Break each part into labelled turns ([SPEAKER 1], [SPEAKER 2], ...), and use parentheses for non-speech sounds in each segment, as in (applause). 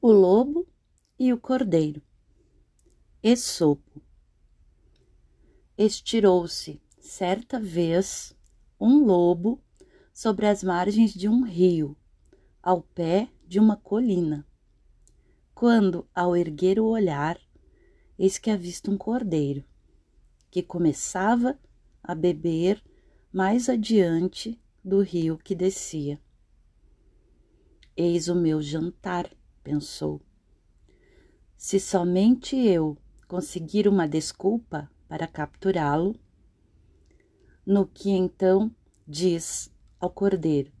[SPEAKER 1] O lobo e o cordeiro. Esopo. Estirou-se certa vez um lobo sobre as margens de um rio, ao pé de uma colina. Quando, ao erguer o olhar, eis que avista um cordeiro, que começava a beber mais adiante do rio que descia. Eis o meu jantar, pensou. Se somente eu conseguir uma desculpa para capturá-lo, no que então diz ao cordeiro: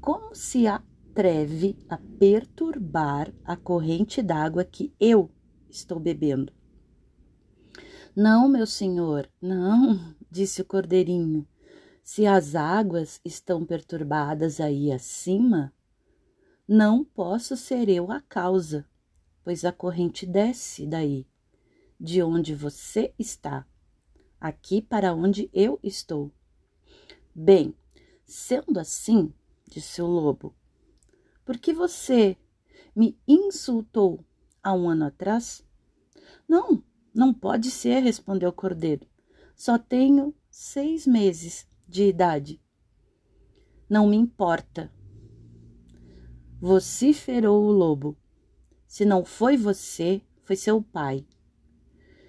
[SPEAKER 1] Como se atreve a perturbar a corrente d'água que eu estou bebendo? Não, meu senhor, não, (laughs) disse o cordeirinho. Se as águas estão perturbadas aí acima, não posso ser eu a causa, pois a corrente desce daí, de onde você está, aqui para onde eu estou. Bem, sendo assim, disse o lobo, por que você me insultou há um ano atrás? Não, não pode ser, respondeu o cordeiro. Só tenho seis meses de idade. Não me importa, vociferou o lobo. Se não foi você, foi seu pai.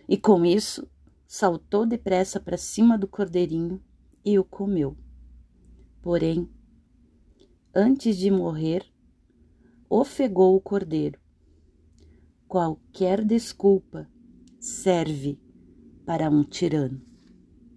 [SPEAKER 1] E com isso, saltou depressa para cima do cordeirinho e o comeu. Porém, antes de morrer, ofegou o cordeiro. Qualquer desculpa serve para um tirano.